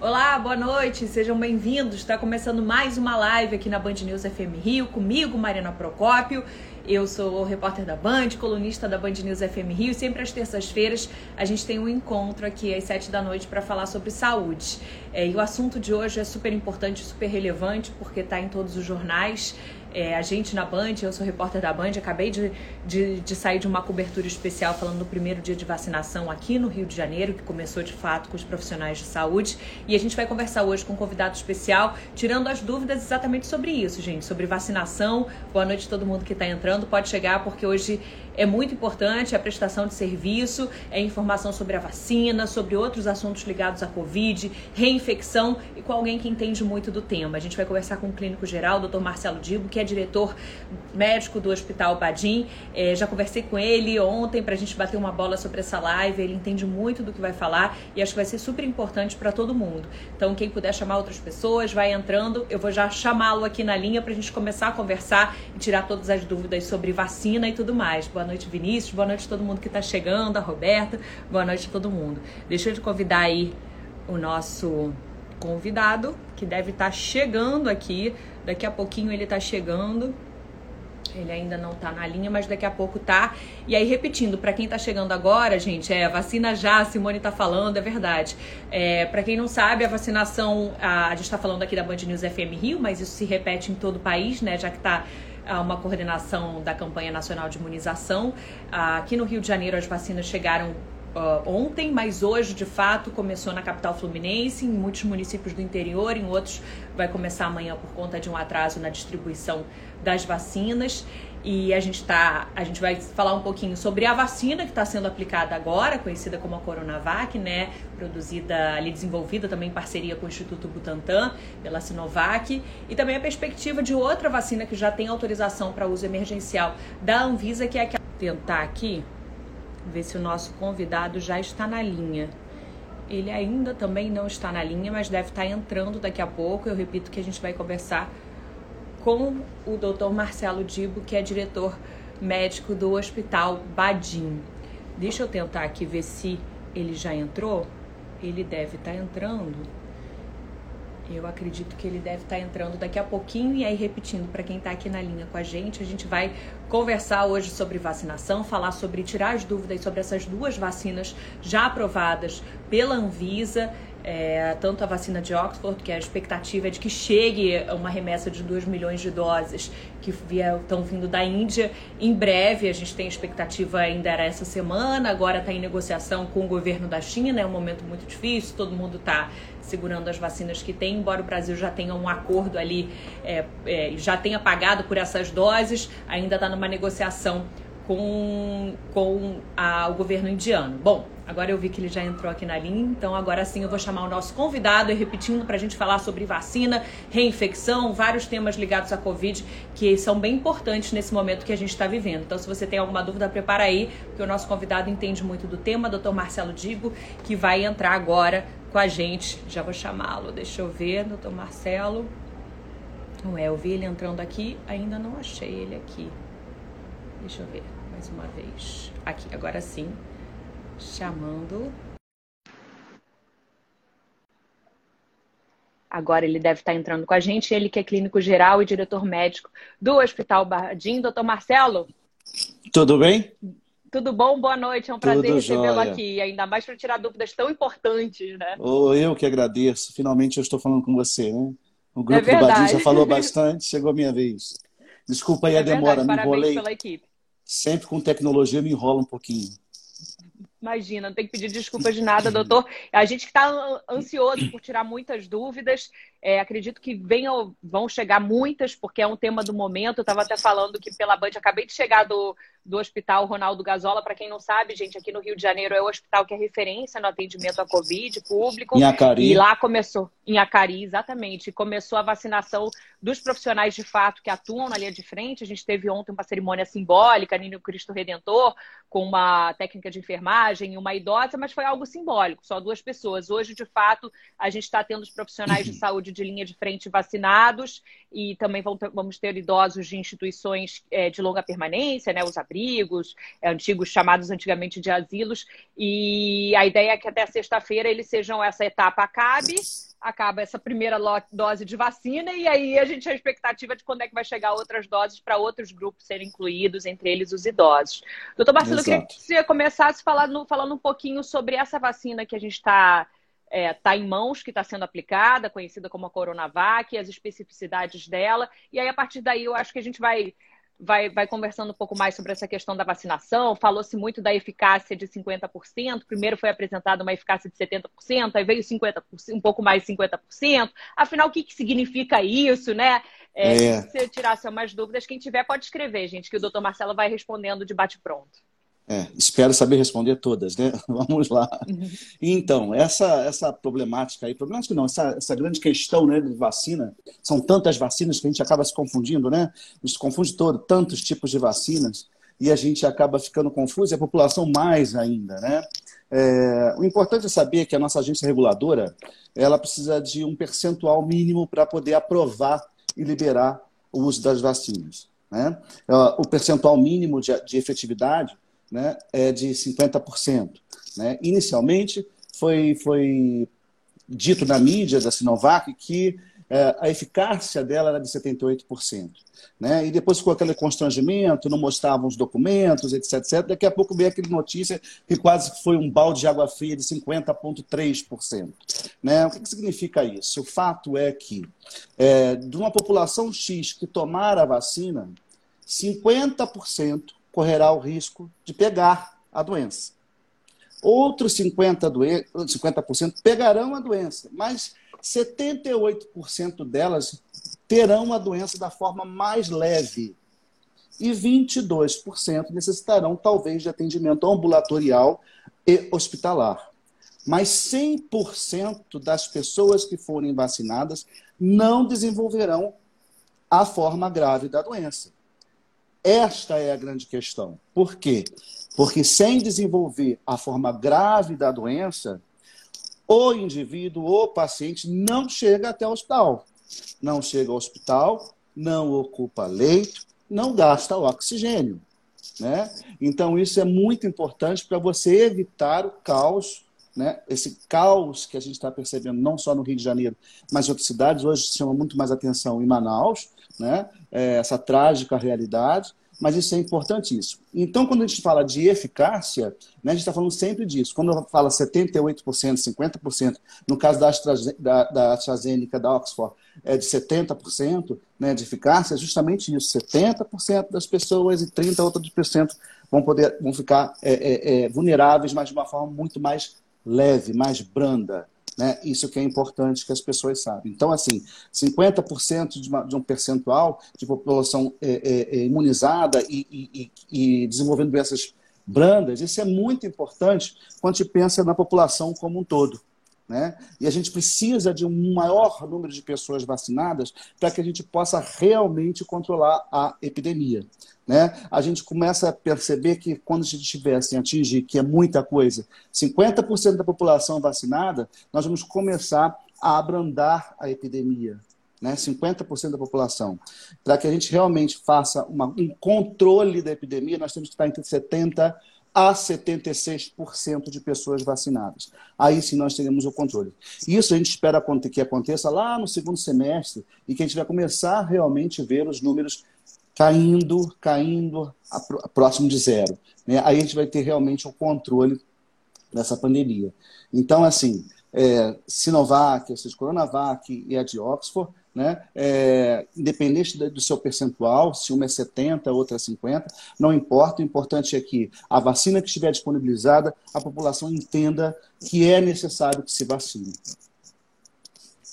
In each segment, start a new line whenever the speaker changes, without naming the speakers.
Olá, boa noite, sejam bem-vindos. Está começando mais uma live aqui na Band News FM Rio, comigo, Marina Procópio. Eu sou repórter da Band, colunista da Band News FM Rio. Sempre às terças-feiras a gente tem um encontro aqui às sete da noite para falar sobre saúde. É, e o assunto de hoje é super importante, super relevante, porque está em todos os jornais é, a gente na Band, eu sou repórter da Band, acabei de, de, de, sair de uma cobertura especial falando do primeiro dia de vacinação aqui no Rio de Janeiro, que começou de fato com os profissionais de saúde. E a gente vai conversar hoje com um convidado especial, tirando as dúvidas exatamente sobre isso, gente, sobre vacinação. Boa noite a todo mundo que está entrando, pode chegar, porque hoje é muito importante a prestação de serviço, é informação sobre a vacina, sobre outros assuntos ligados à Covid, reinfecção e com alguém que entende muito do tema. A gente vai conversar com o clínico geral, Dr. Marcelo Dibo, que é diretor médico do Hospital Badim. É, já conversei com ele ontem para a gente bater uma bola sobre essa live. Ele entende muito do que vai falar e acho que vai ser super importante para todo mundo. Então, quem puder chamar outras pessoas, vai entrando. Eu vou já chamá-lo aqui na linha para a gente começar a conversar e tirar todas as dúvidas sobre vacina e tudo mais. Boa noite, Vinícius. Boa noite a todo mundo que está chegando, a Roberta. Boa noite a todo mundo. Deixa eu te convidar aí o nosso convidado, que deve estar tá chegando aqui. Daqui a pouquinho ele está chegando. Ele ainda não tá na linha, mas daqui a pouco tá. E aí, repetindo, para quem tá chegando agora, gente, é vacina já, Simone tá falando, é verdade. É, para quem não sabe, a vacinação, a, a gente tá falando aqui da Band News FM Rio, mas isso se repete em todo o país, né? Já que tá uma coordenação da campanha nacional de imunização. Aqui no Rio de Janeiro as vacinas chegaram uh, ontem, mas hoje de fato começou na capital fluminense, em muitos municípios do interior, em outros vai começar amanhã por conta de um atraso na distribuição das vacinas. E a gente tá, a gente vai falar um pouquinho sobre a vacina que está sendo aplicada agora, conhecida como a Coronavac, né, produzida ali desenvolvida também em parceria com o Instituto Butantan pela Sinovac, e também a perspectiva de outra vacina que já tem autorização para uso emergencial da Anvisa, que é a que tentar aqui ver se o nosso convidado já está na linha. Ele ainda também não está na linha, mas deve estar entrando daqui a pouco. Eu repito que a gente vai conversar com o Dr. Marcelo Dibo, que é diretor médico do Hospital Badim. Deixa eu tentar aqui ver se ele já entrou. Ele deve estar entrando. Eu acredito que ele deve estar entrando daqui a pouquinho e aí repetindo para quem está aqui na linha com a gente, a gente vai conversar hoje sobre vacinação, falar sobre tirar as dúvidas sobre essas duas vacinas já aprovadas pela Anvisa é, tanto a vacina de Oxford, que a expectativa é de que chegue uma remessa de 2 milhões de doses que estão vindo da Índia em breve. A gente tem expectativa ainda era essa semana, agora está em negociação com o governo da China, é um momento muito difícil, todo mundo está segurando as vacinas que tem, embora o Brasil já tenha um acordo ali, é, é, já tenha pagado por essas doses, ainda está numa negociação com, com a, o governo indiano. Bom, agora eu vi que ele já entrou aqui na linha, então agora sim eu vou chamar o nosso convidado e repetindo para a gente falar sobre vacina, reinfecção, vários temas ligados à Covid que são bem importantes nesse momento que a gente está vivendo. Então, se você tem alguma dúvida, prepara aí, porque o nosso convidado entende muito do tema, Dr. Marcelo Digo, que vai entrar agora com a gente. Já vou chamá-lo, deixa eu ver, Dr. Marcelo. Não é, eu vi ele entrando aqui, ainda não achei ele aqui. Deixa eu ver mais uma vez. Aqui, agora sim. Chamando. Agora ele deve estar entrando com a gente, ele que é clínico geral e diretor médico do Hospital Bardim. Doutor Marcelo?
Tudo bem?
Tudo bom? Boa noite. É um prazer recebê-lo aqui, ainda mais para tirar dúvidas tão importantes, né?
Oh, eu que agradeço. Finalmente eu estou falando com você, né? O grupo é do Badim já falou bastante, chegou a minha vez. Desculpa aí é a demora, verdade, me enrolei. Pela equipe sempre com tecnologia me enrola um pouquinho.
Imagina, não tem que pedir desculpas de nada, doutor. A gente que está ansioso por tirar muitas dúvidas. É, acredito que venham, vão chegar muitas, porque é um tema do momento. Eu estava até falando que pela Band, acabei de chegar do, do Hospital Ronaldo Gazola. Para quem não sabe, gente, aqui no Rio de Janeiro é o hospital que é referência no atendimento à Covid público.
Em Acari.
E lá começou, em Acari, exatamente. Começou a vacinação dos profissionais de fato que atuam na linha de frente. A gente teve ontem uma cerimônia simbólica, no Cristo Redentor, com uma técnica de enfermagem e uma idosa, mas foi algo simbólico, só duas pessoas. Hoje, de fato, a gente está tendo os profissionais de saúde saúde de linha de frente vacinados e também vamos ter idosos de instituições é, de longa permanência, né, os abrigos abrigos, antigos chamados antigamente de asilos, e a ideia é que até sexta-feira eles sejam essa etapa acabe, acaba essa primeira dose de vacina e aí a gente a expectativa de quando é que vai chegar outras doses para outros grupos serem incluídos, entre eles os idosos. Doutor Marcelo, eu queria que você começasse falando, falando um pouquinho sobre essa vacina que a gente está é, tá em mãos, que está sendo aplicada, conhecida como a Coronavac, as especificidades dela. E aí, a partir daí, eu acho que a gente vai vai, vai conversando um pouco mais sobre essa questão da vacinação. Falou-se muito da eficácia de 50%. Primeiro foi apresentada uma eficácia de 70%, aí veio 50%, um pouco mais de 50%. Afinal, o que, que significa isso, né? É, é. Se você tirasse mais dúvidas, quem tiver pode escrever, gente, que o doutor Marcelo vai respondendo de bate-pronto.
É, espero saber responder todas, né? Vamos lá. Uhum. Então, essa, essa problemática aí, problemática não, essa, essa grande questão né, de vacina, são tantas vacinas que a gente acaba se confundindo, né? A gente se confunde todo, tantos tipos de vacinas, e a gente acaba ficando confuso, e a população mais ainda, né? É, o importante é saber que a nossa agência reguladora, ela precisa de um percentual mínimo para poder aprovar e liberar o uso das vacinas. Né? O percentual mínimo de, de efetividade né, é de 50%. Né? Inicialmente, foi, foi dito na mídia da Sinovac que é, a eficácia dela era de 78%. Né? E depois ficou aquele constrangimento, não mostravam os documentos, etc, etc. Daqui a pouco veio aquela notícia que quase foi um balde de água fria de 50,3%. Né? O que, que, significa isso? O fato é que é, de uma população X que tomar a vacina, 50% correrá o risco de pegar a doença. Outros 50%, doen 50 pegarão a doença, mas 78% delas terão a doença da forma mais leve. E 22% necessitarão, talvez, de atendimento ambulatorial e hospitalar. Mas 100% das pessoas que forem vacinadas não desenvolverão a forma grave da doença. Esta é a grande questão. Por quê? Porque sem desenvolver a forma grave da doença, o indivíduo, o paciente, não chega até o hospital. Não chega ao hospital, não ocupa leito, não gasta oxigênio. Né? Então, isso é muito importante para você evitar o caos, né? esse caos que a gente está percebendo não só no Rio de Janeiro, mas em outras cidades. Hoje chama muito mais atenção em Manaus, né? É, essa trágica realidade, mas isso é importantíssimo. Então, quando a gente fala de eficácia, né, a gente está falando sempre disso. Quando fala 78%, 50%, no caso da, da, da AstraZeneca, da Oxford, é de 70% né, de eficácia, é justamente isso. 70% das pessoas e 30% outros por cento vão, poder, vão ficar é, é, é, vulneráveis, mas de uma forma muito mais leve, mais branda. Né? Isso que é importante que as pessoas saibam. Então, assim, 50% de, uma, de um percentual de população é, é, é, imunizada e, e, e desenvolvendo doenças brandas, isso é muito importante quando a gente pensa na população como um todo. Né? E a gente precisa de um maior número de pessoas vacinadas para que a gente possa realmente controlar a epidemia. Né? A gente começa a perceber que quando a gente tivesse atingir, que é muita coisa, 50% da população vacinada, nós vamos começar a abrandar a epidemia. Né? 50% da população. Para que a gente realmente faça uma, um controle da epidemia, nós temos que estar entre 70% a 76% de pessoas vacinadas. Aí sim nós teremos o controle. Isso a gente espera que aconteça lá no segundo semestre e que a gente vai começar realmente a ver os números caindo, caindo próximo de zero. Né? Aí a gente vai ter realmente o controle dessa pandemia. Então, assim, é, Sinovac, ou Coronavac e a de Oxford, né? É, independente do seu percentual, se uma é 70, outra é 50, não importa. O importante é que a vacina que estiver disponibilizada, a população entenda que é necessário que se vacine.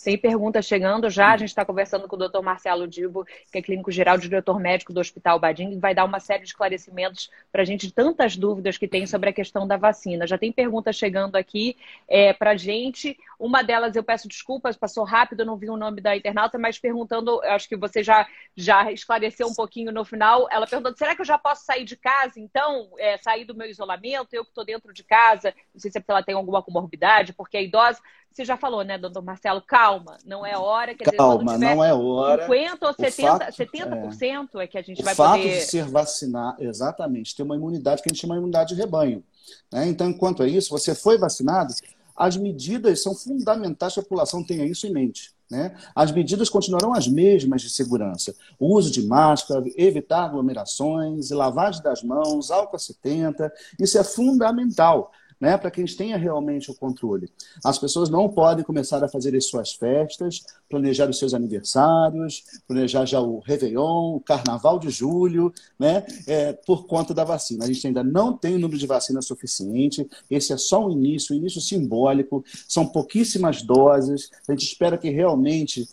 Tem perguntas chegando já. A gente está conversando com o Dr. Marcelo Dibo, que é clínico geral, diretor médico do Hospital Badim, que vai dar uma série de esclarecimentos para a gente de tantas dúvidas que tem sobre a questão da vacina. Já tem perguntas chegando aqui é, para a gente. Uma delas, eu peço desculpas, passou rápido, não vi o nome da internauta, mas perguntando, acho que você já, já esclareceu um pouquinho no final. Ela perguntou: será que eu já posso sair de casa, então? É, sair do meu isolamento? Eu que estou dentro de casa, não sei se é ela tem alguma comorbidade, porque é idosa você já falou, né, doutor Marcelo? Calma, não é hora.
Quer calma, dizer, não é hora.
50 ou 70%, fato, 70% é, é que a gente
o
vai
fato
poder...
de ser vacinado, exatamente, ter uma imunidade que a gente chama de imunidade de rebanho. Né? Então, enquanto é isso, você foi vacinado, as medidas são fundamentais que a população tenha isso em mente. Né? As medidas continuarão as mesmas de segurança. O uso de máscara, evitar aglomerações, lavagem das mãos, álcool 70, isso é fundamental né, para que a gente tenha realmente o controle. As pessoas não podem começar a fazer as suas festas, planejar os seus aniversários, planejar já o Réveillon, o Carnaval de Julho, né, é, por conta da vacina. A gente ainda não tem o número de vacina suficiente, esse é só um início, um início simbólico, são pouquíssimas doses, a gente espera que realmente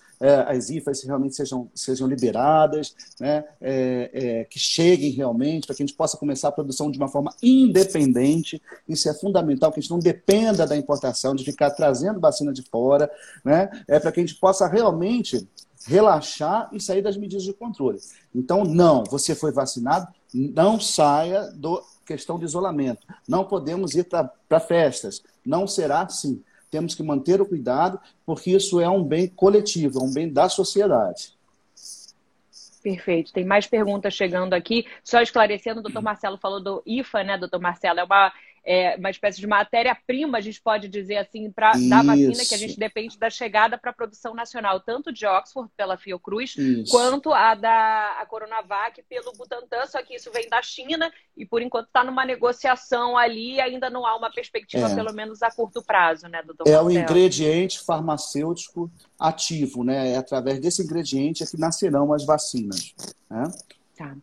as IFAs realmente sejam, sejam liberadas, né, é, é, que cheguem realmente, para que a gente possa começar a produção de uma forma independente. Isso é fundamental, que a gente não dependa da importação, de ficar trazendo vacina de fora, né, é para que a gente possa realmente relaxar e sair das medidas de controle. Então, não, você foi vacinado, não saia do questão de isolamento. Não podemos ir para festas. Não será assim temos que manter o cuidado, porque isso é um bem coletivo, é um bem da sociedade.
Perfeito. Tem mais perguntas chegando aqui. Só esclarecendo, o doutor Marcelo falou do IFA, né, doutor Marcelo? É uma é, uma espécie de matéria-prima, a gente pode dizer assim, para da vacina que a gente depende da chegada para a produção nacional, tanto de Oxford pela Fiocruz, isso. quanto a da a Coronavac pelo Butantan, só que isso vem da China e por enquanto está numa negociação ali, ainda não há uma perspectiva, é. pelo menos a curto prazo, né, doutor
É o ingrediente farmacêutico ativo, né? É através desse ingrediente é que nascerão as vacinas. Né?
Tá.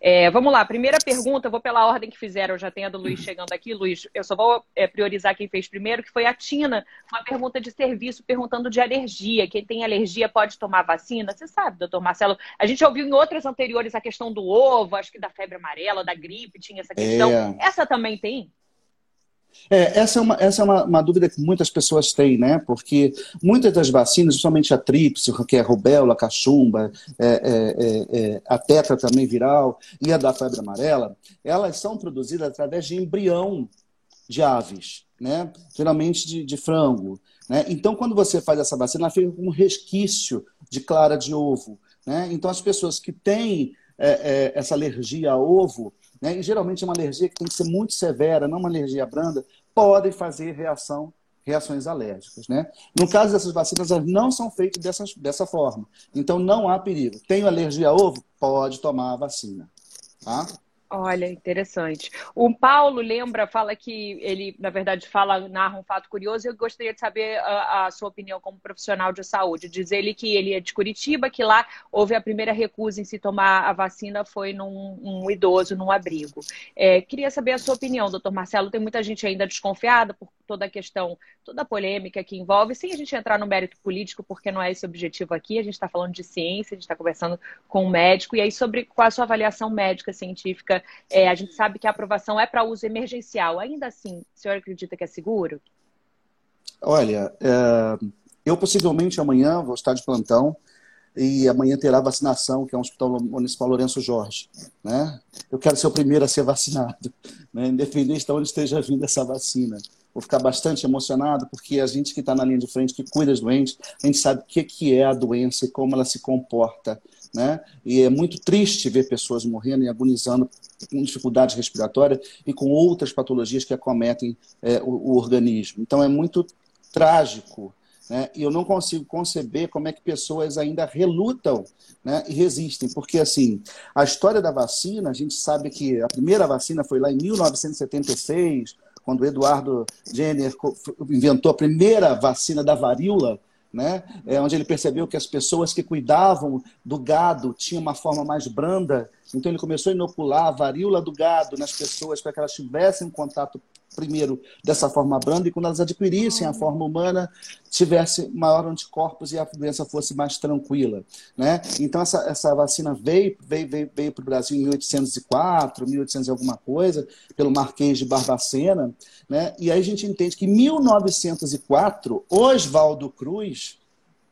É, vamos lá, primeira pergunta, vou pela ordem que fizeram, já tem a do Luiz chegando aqui. Luiz, eu só vou é, priorizar quem fez primeiro, que foi a Tina, uma pergunta de serviço perguntando de alergia. Quem tem alergia pode tomar vacina? Você sabe, doutor Marcelo, a gente ouviu em outras anteriores a questão do ovo, acho que da febre amarela, da gripe, tinha essa questão. É... Essa também tem?
É, essa é, uma, essa é uma, uma, dúvida que muitas pessoas têm, né? Porque muitas das vacinas, principalmente a tríplice, que é a rubéola, a cachumba, é, é, é, é, a tetra também viral e a da febre amarela, elas são produzidas através de embrião de aves, né? Geralmente de, de frango. Né? Então, quando você faz essa vacina, ela fica com um resquício de clara de ovo. Né? Então, as pessoas que têm é, essa alergia a ovo, né, e geralmente é uma alergia que tem que ser muito severa, não uma alergia branda, podem fazer reação, reações alérgicas. Né? No caso dessas vacinas, elas não são feitas dessa, dessa forma. Então não há perigo. Tenho alergia a ovo? Pode tomar a vacina. Tá?
Olha, interessante. O Paulo lembra, fala que ele, na verdade, fala, narra um fato curioso eu gostaria de saber a, a, sua opinião como profissional de saúde. Diz ele que ele é de Curitiba, que lá houve a primeira recusa em se tomar a vacina foi num um idoso, num abrigo. É, queria saber a sua opinião, doutor Marcelo. Tem muita gente ainda desconfiada por toda a questão, toda a polêmica que envolve, sem a gente entrar no mérito político, porque não é esse o objetivo aqui. A gente está falando de ciência, a gente está conversando com um médico, e aí sobre qual a sua avaliação médica, científica é, a gente sabe que a aprovação é para uso emergencial. Ainda assim, o senhor acredita que é seguro?
Olha, é, eu possivelmente amanhã vou estar de plantão e amanhã terá vacinação, que é um hospital municipal Lourenço Jorge. Né? Eu quero ser o primeiro a ser vacinado, né? independente de onde esteja vindo essa vacina. Vou ficar bastante emocionado, porque a gente que está na linha de frente, que cuida dos doentes, a gente sabe o que, que é a doença e como ela se comporta. Né? E é muito triste ver pessoas morrendo e agonizando com dificuldades respiratórias e com outras patologias que acometem é, o, o, organismo. Então é muito trágico. Né? E eu não consigo conceber como é que pessoas ainda relutam né? e resistem. Porque, assim, a história da vacina, a gente sabe que a primeira vacina foi lá em 1976, quando Eduardo Jenner inventou a primeira vacina da varíola, né? É onde ele percebeu que as pessoas que cuidavam do gado tinham uma forma mais branda, então ele começou a inocular a varíola do gado nas pessoas para que elas tivessem um contato primeiro dessa forma branda e quando elas adquirissem a forma humana tivesse maior anticorpos e a doença fosse mais tranquila, né? Então essa, essa vacina veio veio veio, veio para o Brasil em 1804, 1800 e alguma coisa, pelo Marquês de Barbacena, né? E aí a gente entende que em 1904 Oswaldo Cruz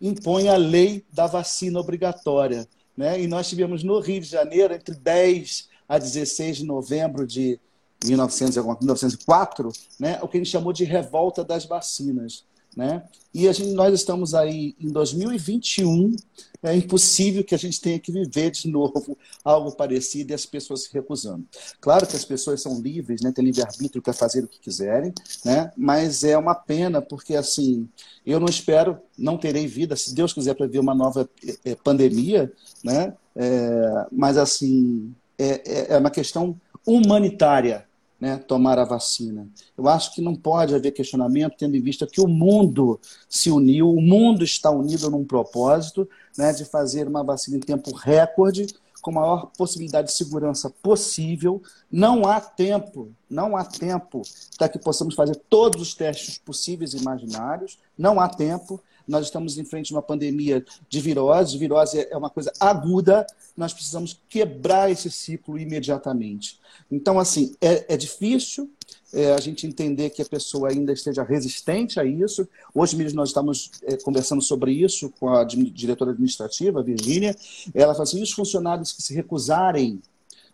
impõe a lei da vacina obrigatória, né? E nós tivemos no Rio de Janeiro entre 10 a 16 de novembro de 1900, 1904, né, o que gente chamou de revolta das vacinas. Né? E a gente, nós estamos aí em 2021, é impossível que a gente tenha que viver de novo algo parecido e as pessoas se recusando. Claro que as pessoas são livres, né, têm livre-arbítrio para fazer o que quiserem, né, mas é uma pena, porque assim, eu não espero, não terei vida, se Deus quiser, para ver uma nova é, pandemia, né, é, mas assim, é, é, é uma questão humanitária né, tomar a vacina. Eu acho que não pode haver questionamento, tendo em vista que o mundo se uniu, o mundo está unido num propósito né, de fazer uma vacina em tempo recorde, com a maior possibilidade de segurança possível. Não há tempo, não há tempo para que possamos fazer todos os testes possíveis e imaginários. Não há tempo. Nós estamos em frente a uma pandemia de virose. Virose é uma coisa aguda. Nós precisamos quebrar esse ciclo imediatamente. Então, assim, é, é difícil, é, a gente entender que a pessoa ainda esteja resistente a isso. Hoje mesmo nós estamos é, conversando sobre isso com a diretora administrativa, Virgínia. Ela fala assim: os funcionários que se recusarem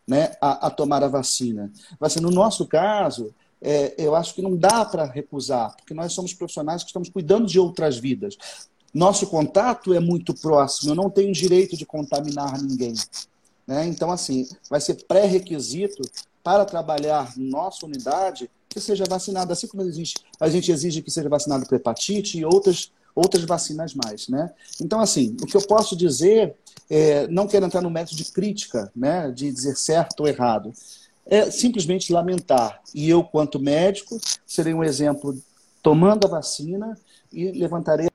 né, a, a tomar a vacina. Assim, no nosso caso, é, eu acho que não dá para recusar, porque nós somos profissionais que estamos cuidando de outras vidas. Nosso contato é muito próximo, eu não tenho direito de contaminar ninguém. Né? Então, assim, vai ser pré-requisito para trabalhar nossa unidade que seja vacinado, assim como existe, a gente exige que seja vacinado para hepatite e outras, outras vacinas mais. Né? Então, assim, o que eu posso dizer, é, não quero entrar no método de crítica, né, de dizer certo ou errado, é simplesmente lamentar. E eu, quanto médico, serei um exemplo tomando a vacina e levantarei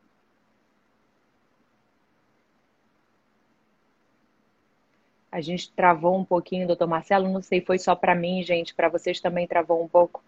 A gente travou um pouquinho, doutor Marcelo. Não sei, foi só para mim, gente. Para vocês também travou um pouco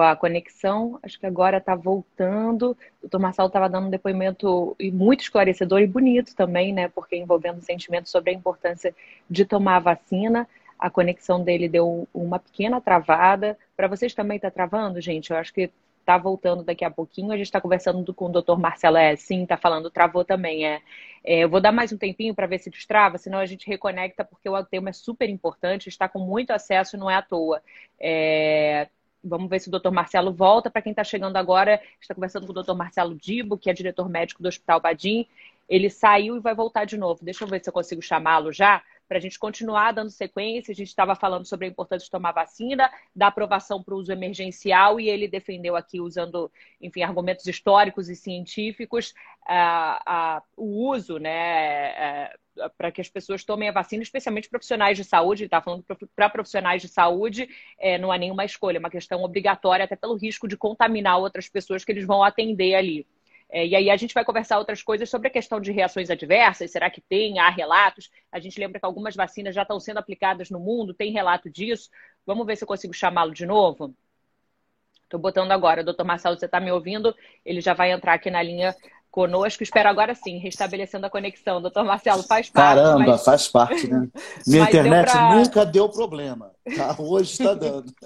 a conexão. Acho que agora está voltando. O doutor Marcelo estava dando um depoimento muito esclarecedor e bonito também, né? Porque envolvendo sentimentos sobre a importância de tomar a vacina. A conexão dele deu uma pequena travada. Para vocês também está travando, gente? Eu acho que está voltando daqui a pouquinho. A gente está conversando com o doutor Marcelo. É, sim, está falando, travou também. É. é eu vou dar mais um tempinho para ver se destrava, senão a gente reconecta, porque o tema é super importante, está com muito acesso, não é à toa. É, Vamos ver se o doutor Marcelo volta. Para quem está chegando agora, está conversando com o doutor Marcelo Dibo, que é diretor médico do Hospital Badim. Ele saiu e vai voltar de novo. Deixa eu ver se eu consigo chamá-lo já para a gente continuar dando sequência. A gente estava falando sobre a importância de tomar vacina, da aprovação para o uso emergencial, e ele defendeu aqui, usando, enfim, argumentos históricos e científicos, o uso, né? É, para que as pessoas tomem a vacina, especialmente profissionais de saúde, ele está falando para profissionais de saúde, é, não há nenhuma escolha, é uma questão obrigatória, até pelo risco de contaminar outras pessoas que eles vão atender ali. É, e aí a gente vai conversar outras coisas sobre a questão de reações adversas. Será que tem? Há relatos? A gente lembra que algumas vacinas já estão sendo aplicadas no mundo, tem relato disso. Vamos ver se eu consigo chamá-lo de novo. Estou botando agora. Doutor Marcelo, você está me ouvindo? Ele já vai entrar aqui na linha conosco. Espero agora sim, restabelecendo a conexão. Doutor Marcelo, faz parte.
Caramba, mas... faz parte, né? Minha internet pra... nunca deu problema. Tá? Hoje está dando.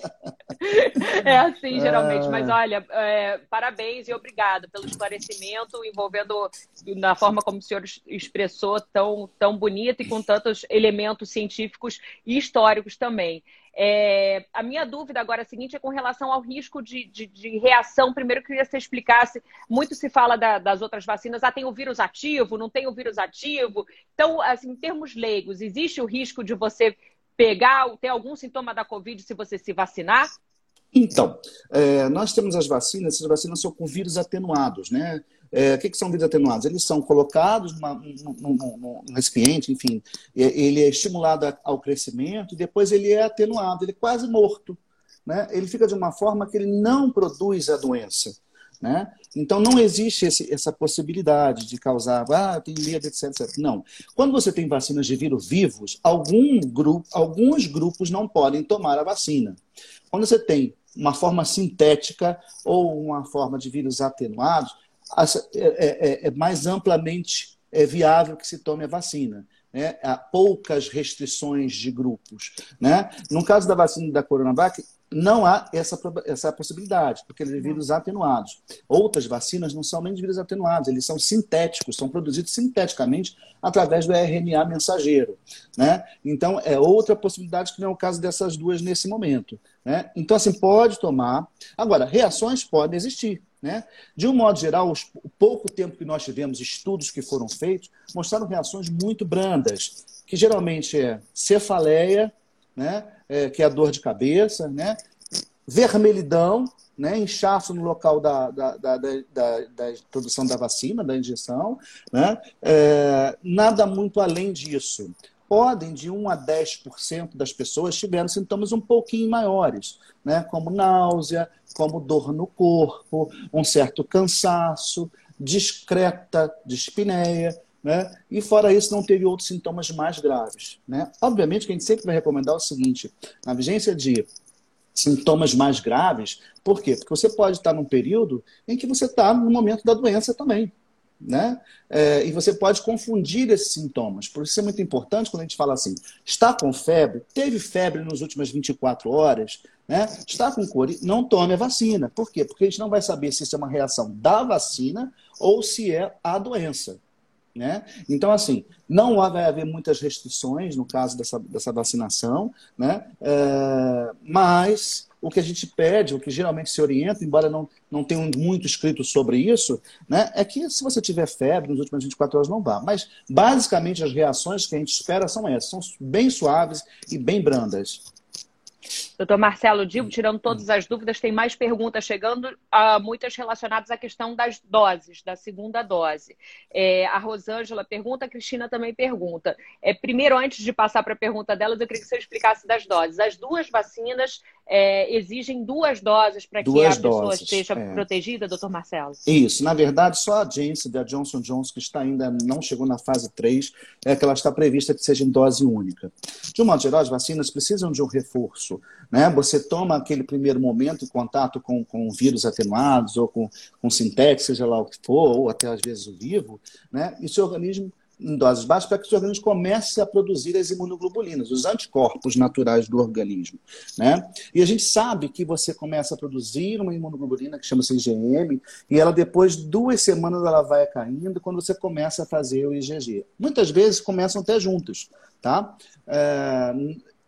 É assim, geralmente. É... Mas olha, é, parabéns e obrigado pelo esclarecimento envolvendo na forma como o senhor expressou, tão, tão bonito e com tantos elementos científicos e históricos também. É, a minha dúvida agora é a seguinte é com relação ao risco de, de, de reação. Primeiro, eu queria que você explicasse. Muito se fala da, das outras vacinas. Ah, tem o vírus ativo, não tem o vírus ativo. Então, assim, em termos leigos, existe o risco de você pegar, ter algum sintoma da Covid se você se vacinar?
Então, é, nós temos as vacinas, essas vacinas são com vírus atenuados, né? É, o que, que, são vírus atenuados? Eles são colocados numa, num, num, num, recipiente, enfim, ele é estimulado ao crescimento e depois ele é atenuado, ele é quase morto. Né? Ele fica de uma forma que ele não produz a doença. Né? Então não existe esse, essa possibilidade de causar, ah, tem medo, etc, etc. Não. Quando você tem vacinas de vírus vivos, algum grupo, alguns grupos não podem tomar a vacina. Quando você tem uma forma sintética ou uma forma de vírus atenuados, é, é, é, é mais amplamente é viável que se tome a vacina. Né? Há poucas restrições de grupos. Né? No caso da vacina da Coronavac, não há essa, essa possibilidade, porque eles são vírus atenuados. Outras vacinas não são nem de vírus atenuados, eles são sintéticos, são produzidos sinteticamente através do RNA mensageiro. Né? Então, é outra possibilidade que não é o caso dessas duas nesse momento. Né? Então, assim, pode tomar. Agora, reações podem existir. Né? De um modo geral, os, o pouco tempo que nós tivemos, estudos que foram feitos, mostraram reações muito brandas, que geralmente é cefaleia, né? É, que é a dor de cabeça, né? vermelhidão, né? inchaço no local da, da, da, da, da produção da vacina, da injeção. Né? É, nada muito além disso podem, de 1 a 10% das pessoas tiveram sintomas um pouquinho maiores, né? como náusea, como dor no corpo, um certo cansaço, discreta dispneia, né? E fora isso, não teve outros sintomas mais graves. Né? Obviamente que a gente sempre vai recomendar o seguinte: na vigência de sintomas mais graves, por quê? Porque você pode estar num período em que você está no momento da doença também né? É, e você pode confundir esses sintomas. Por isso é muito importante quando a gente fala assim: está com febre, teve febre nas últimas 24 horas, né? está com cor, não tome a vacina. Por quê? Porque a gente não vai saber se isso é uma reação da vacina ou se é a doença. Né? Então, assim, não vai haver muitas restrições no caso dessa, dessa vacinação, né? É, mas o que a gente pede, o que geralmente se orienta, embora não, não tenha muito escrito sobre isso, né, é que se você tiver febre nas últimas 24 horas, não vá. Mas, basicamente, as reações que a gente espera são essas, são bem suaves e bem brandas.
Doutor Marcelo Divo, tirando todas as dúvidas, tem mais perguntas chegando, uh, muitas relacionadas à questão das doses, da segunda dose. É, a Rosângela pergunta, a Cristina também pergunta. É, primeiro, antes de passar para a pergunta delas, eu queria que você explicasse das doses. As duas vacinas é, exigem duas doses para que a pessoa doses, esteja é. protegida, doutor Marcelo?
Isso. Na verdade, só a Janssen, da Johnson Johnson, que está ainda não chegou na fase 3, é que ela está prevista que seja em dose única. De um modo geral, as vacinas precisam de um reforço. Né? Você toma aquele primeiro momento em contato com, com vírus atenuados ou com, com sintéticos, seja lá o que for, ou até às vezes o vivo, né? e seu organismo em doses baixas para que o seu organismo comece a produzir as imunoglobulinas, os anticorpos naturais do organismo. Né? E a gente sabe que você começa a produzir uma imunoglobulina que chama-se IgM, e ela depois de duas semanas ela vai caindo quando você começa a fazer o IgG. Muitas vezes começam até juntos. Tá? É,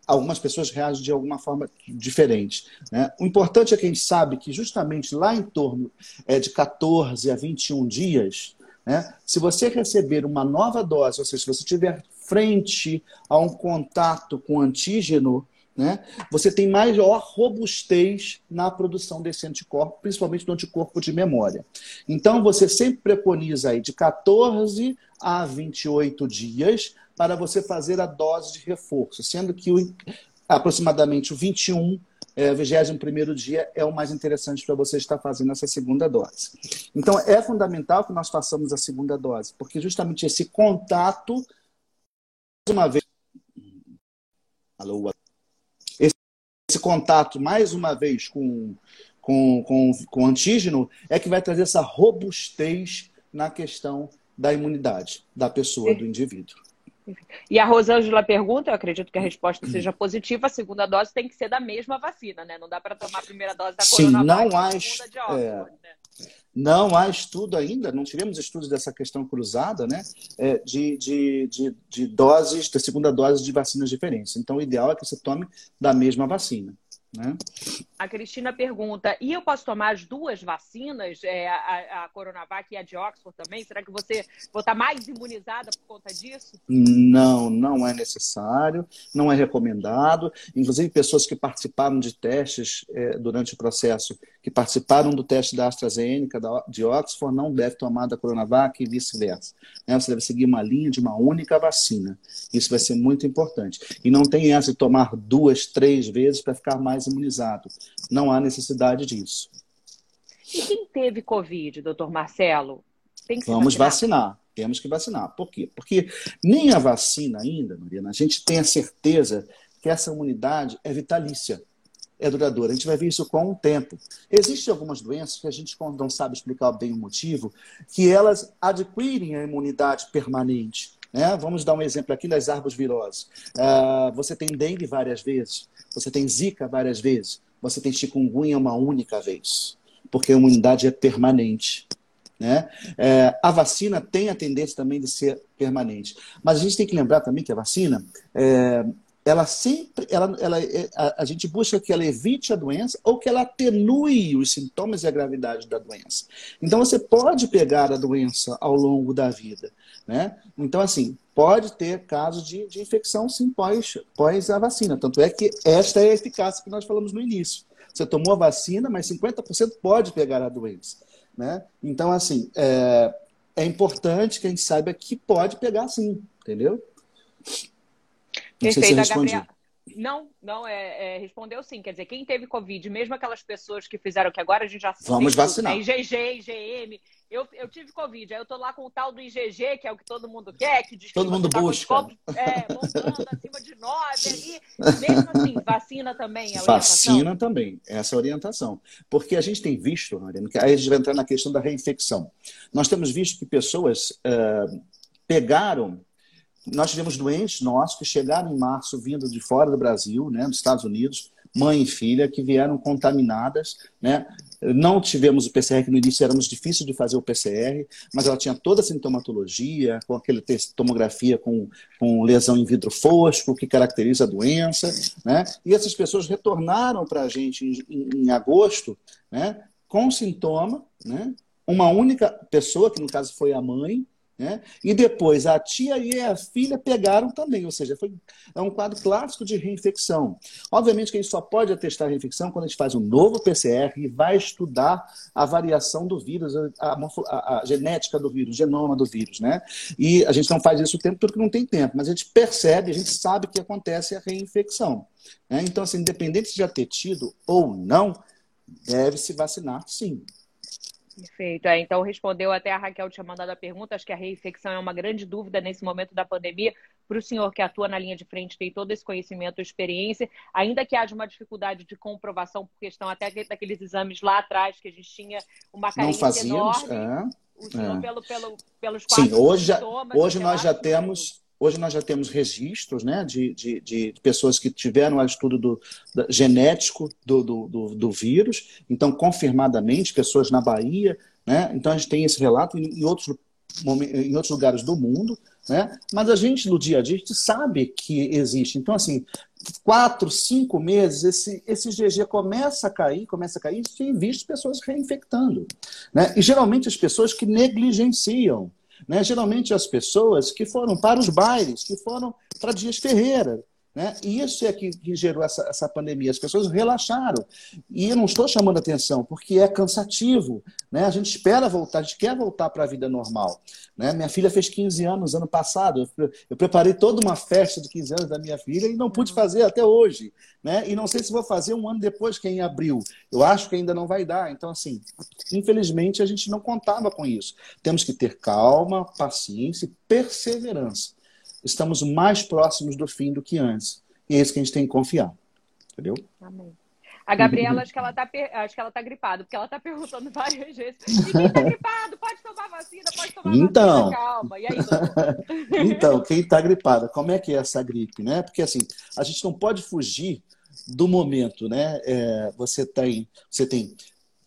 algumas pessoas reagem de alguma forma diferente. Né? O importante é que a gente sabe que justamente lá em torno é, de 14 a 21 dias, né? Se você receber uma nova dose, ou seja, se você estiver frente a um contato com antígeno, né, você tem maior robustez na produção desse anticorpo, principalmente do anticorpo de memória. Então, você sempre preconiza aí de 14 a 28 dias para você fazer a dose de reforço, sendo que o, aproximadamente o 21 é, 21 dia é o mais interessante para você estar fazendo essa segunda dose. Então, é fundamental que nós façamos a segunda dose, porque justamente esse contato, mais uma vez. Alô, esse, esse contato, mais uma vez, com, com, com, com antígeno, é que vai trazer essa robustez na questão da imunidade da pessoa, do indivíduo.
E a Rosângela pergunta, eu acredito que a resposta seja positiva, a segunda dose tem que ser da mesma vacina, né? Não dá para tomar a primeira dose da
Sim, não há, de Oxford, é, né? Não há estudo ainda, não tivemos estudos dessa questão cruzada, né? É, de, de, de, de doses, da segunda dose de vacinas diferentes. Então, o ideal é que você tome da mesma vacina. Né?
A Cristina pergunta: e eu posso tomar as duas vacinas, é, a, a, Coronavac e a de Oxford também? Será que você vou estar mais imunizada por conta disso?
Não, não é necessário, não é recomendado. Inclusive, pessoas que participaram de testes é, durante o processo, que participaram do teste da AstraZeneca, da, de Oxford, não devem tomar da Coronavac e vice-versa. Né? Você deve seguir uma linha de uma única vacina. Isso vai ser muito importante. E não tem essa de tomar duas, três vezes para ficar mais imunizado. Não há necessidade disso.
E quem teve Covid, doutor Marcelo?
Vamos vacinar. Temos que vacinar. Por quê? Porque nem a vacina ainda, Mariana, a gente tem a certeza que essa imunidade é vitalícia, é duradoura. A gente vai ver isso com o tempo. Existem algumas doenças que a gente não sabe explicar bem o motivo, que elas adquirem a imunidade permanente. Né? Vamos dar um exemplo aqui das arbosviroses. Uh, você tem dengue várias vezes, você tem zika várias vezes, você tem chikungunya uma única vez, porque a imunidade é permanente. Né? É, a vacina tem a tendência também de ser permanente. Mas a gente tem que lembrar também que a vacina é, ela sempre, ela, ela, é, a, a, gente busca que ela evite a doença ou que ela atenue os sintomas e a gravidade da doença. Então, você pode pegar a doença ao longo da vida, né? Então, assim, pode ter casos de, de infecção, sim, pós, pós a vacina. Tanto é que esta é a eficácia que nós falamos no início. Você tomou a vacina, mas 50% pode pegar a doença, né? Então, assim, é, é importante que a gente saiba que pode pegar sim, entendeu?
Perfeito, se Gabriela. Não, não, é, é, respondeu sim. Quer dizer, quem teve Covid, mesmo aquelas pessoas que fizeram que agora a gente já
Vamos vacinar.
Né, IgG, IgM. Eu, eu tive Covid, aí eu tô lá com o tal do IgG, que é o que todo mundo quer, que diz
todo mundo
tá
busca.
Copos, é, montando acima de nove ali. Mesmo assim, vacina também é
Vacina também, essa é a orientação. Porque a gente tem visto, Mariana, que aí a gente vai entrar na questão da reinfecção. Nós temos visto que pessoas uh, pegaram nós tivemos doentes nossos que chegaram em março vindo de fora do Brasil, né, dos Estados Unidos, mãe e filha, que vieram contaminadas, né? Não tivemos o PCR, que no início éramos difícil de fazer o PCR, mas ela tinha toda a sintomatologia, com aquele tomografia com, com lesão em vidro fosco, que caracteriza a doença, né? E essas pessoas retornaram para a gente em, em, em agosto, né? Com sintoma, né? Uma única pessoa, que no caso foi a mãe, né? E depois a tia e a filha pegaram também, ou seja, foi, é um quadro clássico de reinfecção. Obviamente que a gente só pode atestar a reinfecção quando a gente faz um novo PCR e vai estudar a variação do vírus, a, a, a genética do vírus, o genoma do vírus. Né? E a gente não faz isso o tempo porque não tem tempo, mas a gente percebe, a gente sabe que acontece a reinfecção. Né? Então, assim, independente de já ter tido ou não, deve se vacinar sim.
Perfeito. É, então, respondeu até a Raquel tinha mandado a pergunta. Acho que a reinfecção é uma grande dúvida nesse momento da pandemia. Para o senhor que atua na linha de frente, tem todo esse conhecimento e experiência, ainda que haja uma dificuldade de comprovação por questão até daqueles exames lá atrás, que a gente tinha uma carência enorme. É, o senhor, é. pelo, pelo, pelos
Sim, hoje, já, hoje nós já temos. Hoje nós já temos registros né, de, de, de pessoas que tiveram o estudo do, da, genético do, do, do, do, vírus, então, confirmadamente, pessoas na Bahia, né, então a gente tem esse relato em, em outros, em outros lugares do mundo, né, mas a gente, no dia a dia, a gente sabe que existe. Então, assim, quatro, cinco meses, esse, esse GG começa a cair, começa a cair, e tem visto pessoas reinfectando. Né? E geralmente as pessoas que negligenciam né? Geralmente as pessoas que foram para os bailes, que foram para Dias Ferreira. Né? E isso é que, que gerou essa, essa pandemia. As pessoas relaxaram. E eu não estou chamando atenção, porque é cansativo. Né? A gente espera voltar, a gente quer voltar para a vida normal. Né? Minha filha fez 15 anos ano passado. Eu, eu, preparei toda uma festa de 15 anos da minha filha e não pude fazer até hoje. Né? E não sei se vou fazer um ano depois, que é em abril. Eu acho que ainda não vai dar. Então, assim, infelizmente, a gente não contava com isso. Temos que ter calma, paciência e perseverança estamos mais próximos do fim do que antes. E é isso que a gente tem que confiar. Entendeu?
Amém. A Gabriela, acho que ela tá, acho que ela tá gripada, porque ela tá perguntando várias vezes. E quem tá gripado? Pode tomar vacina? Pode tomar
então,
vacina? Calma. E aí,
Então, quem tá gripado, como é que é essa gripe, né? Porque assim, a gente não pode fugir do momento, né? É, você tem, você tem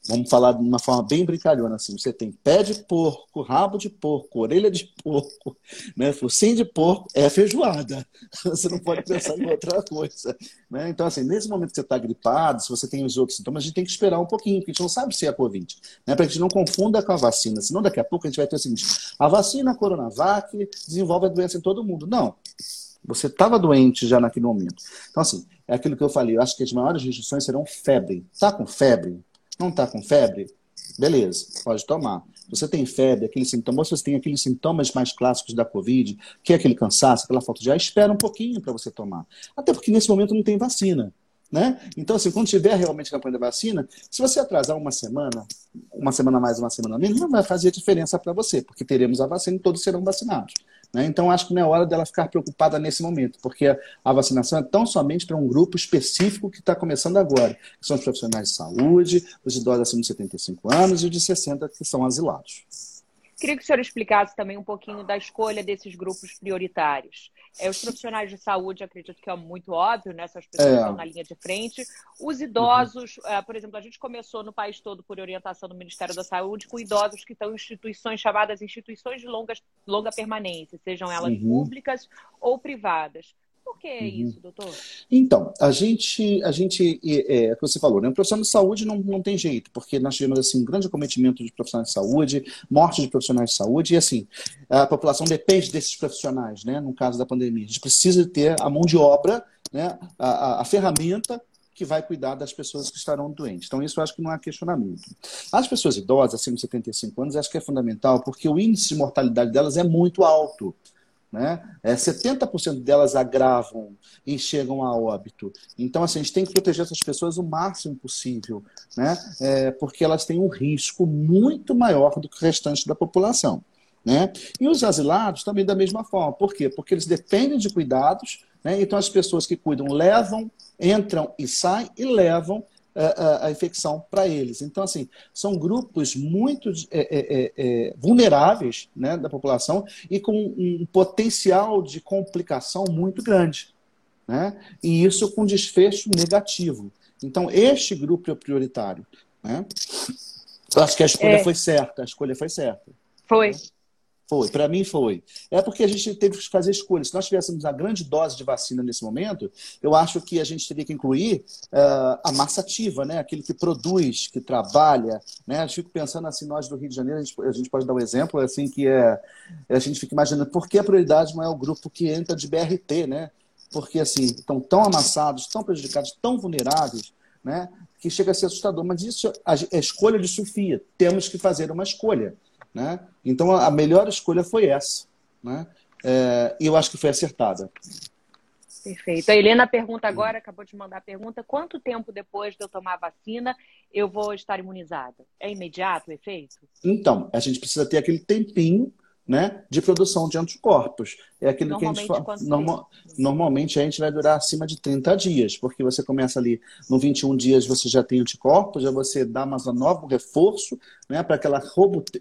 Vamos falar de uma forma bem brincalhona assim. Você tem pé de porco, rabo de porco, orelha de porco, né? focinho de porco, é feijoada. Você não pode pensar em outra coisa. Né? Então, assim, nesse momento que você está gripado, se você tem os outros sintomas, a gente tem que esperar um pouquinho, porque a gente não sabe se é a Covid. Né? Para que a gente não confunda com a vacina. Senão, daqui a pouco a gente vai ter o seguinte: a vacina Coronavac desenvolve a doença em todo mundo. Não. Você estava doente já naquele momento. Então, assim, é aquilo que eu falei. Eu acho que as maiores restrições serão febre. Tá com febre? Não está com febre? Beleza, pode tomar. Você tem febre, aquele sintoma, ou você tem aqueles sintomas mais clássicos da Covid, que é aquele cansaço, aquela falta de ar, espera um pouquinho para você tomar. Até porque nesse momento não tem vacina. Né? Então, assim, quando tiver realmente campanha da vacina, se você atrasar uma semana, uma semana mais, uma semana menos, não vai fazer diferença para você, porque teremos a vacina e todos serão vacinados. Né? Então, acho que não é hora dela ficar preocupada nesse momento, porque a vacinação é tão somente para um grupo específico que está começando agora, que são os profissionais de saúde, os idosos acima de 75 anos e os de 60 que são asilados.
Queria que o senhor explicasse também um pouquinho da escolha desses grupos prioritários. É, os profissionais de saúde, acredito que é muito óbvio, né? Essas pessoas é. estão na linha de frente. Os idosos, uhum. uh, por exemplo, a gente começou no país todo por orientação do Ministério da Saúde com idosos que estão em instituições chamadas instituições de longa, longa permanência, sejam elas uhum. públicas ou privadas. Por que uhum. isso, doutor?
Então, a gente, a gente é, é, que você falou, né? O profissional de saúde não, não tem jeito, porque nós tivemos assim, um grande acometimento de profissionais de saúde, morte de profissionais de saúde, e assim, a população depende desses profissionais, né? No caso da pandemia. A gente precisa ter a mão de obra, né? a, a, a ferramenta que vai cuidar das pessoas que estarão doentes. Então, isso eu acho que não há questionamento. As pessoas idosas, acima de 75 anos, acho que é fundamental, porque o índice de mortalidade delas é muito alto. Né? É, 70% delas agravam e chegam a óbito. Então, assim, a gente tem que proteger essas pessoas o máximo possível, né? É, porque elas têm um risco muito maior do que o restante da população. Né? E os asilados também da mesma forma. Por quê? Porque eles dependem de cuidados, né? então as pessoas que cuidam levam entram e saem e levam a, infecção para eles. Então, assim, são grupos muito é, é, é, vulneráveis né, da população e com um potencial de complicação muito grande. Né? E isso com desfecho negativo. Então, este grupo é prioritário. Né? Eu acho que a escolha é. foi certa. A escolha foi certa.
Foi.
Foi, para mim foi. É porque a gente teve que fazer escolhas. Se nós tivéssemos a grande dose de vacina nesse momento, eu acho que a gente teria que incluir uh, a massa ativa, né? aquele que produz, que trabalha. Né? Eu fico pensando assim, nós do Rio de Janeiro, a gente, a gente pode dar um exemplo, assim, que é. A gente fica imaginando por que a prioridade não é o grupo que entra de BRT, né? Porque assim, estão tão amassados, tão prejudicados, tão vulneráveis, né? Que chega a ser assustador. Mas isso é escolha de Sofia. Temos que fazer uma escolha. Né? Então, a melhor escolha foi essa. Né? É, e eu acho que foi acertada.
Perfeito. A Helena pergunta agora, acabou de mandar a pergunta: quanto tempo depois de eu tomar a vacina eu vou estar imunizada? É imediato o efeito?
Então, a gente precisa ter aquele tempinho né, de produção de anticorpos. É aquilo que a gente fala. Normal, normalmente a gente vai durar acima de 30 dias, porque você começa ali no 21 dias você já tem anticorpos, já você dá mais um novo reforço né, para aquela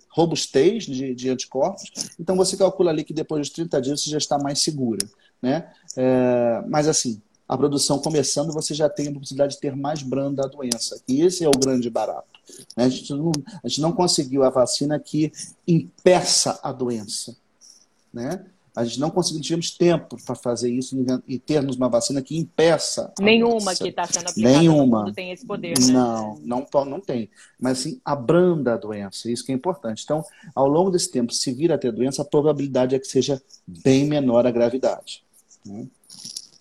robustez de, de, anticorpos. Então você calcula ali que depois dos 30 dias você já está mais segura. Né? É, mas assim, a produção começando, você já tem a possibilidade de ter mais branda a doença. E esse é o grande barato. Né? A, gente não, a gente não conseguiu a vacina que impeça a doença. Né? A gente não conseguiu, tivemos tempo para fazer isso e termos uma vacina que impeça.
Nenhuma doença. que está sendo aplicada
Nenhuma.
tem esse poder. Né?
Não, não, não tem. Mas sim, abranda a doença, isso que é importante. Então, ao longo desse tempo, se vir a ter doença, a probabilidade é que seja bem menor a gravidade. Né?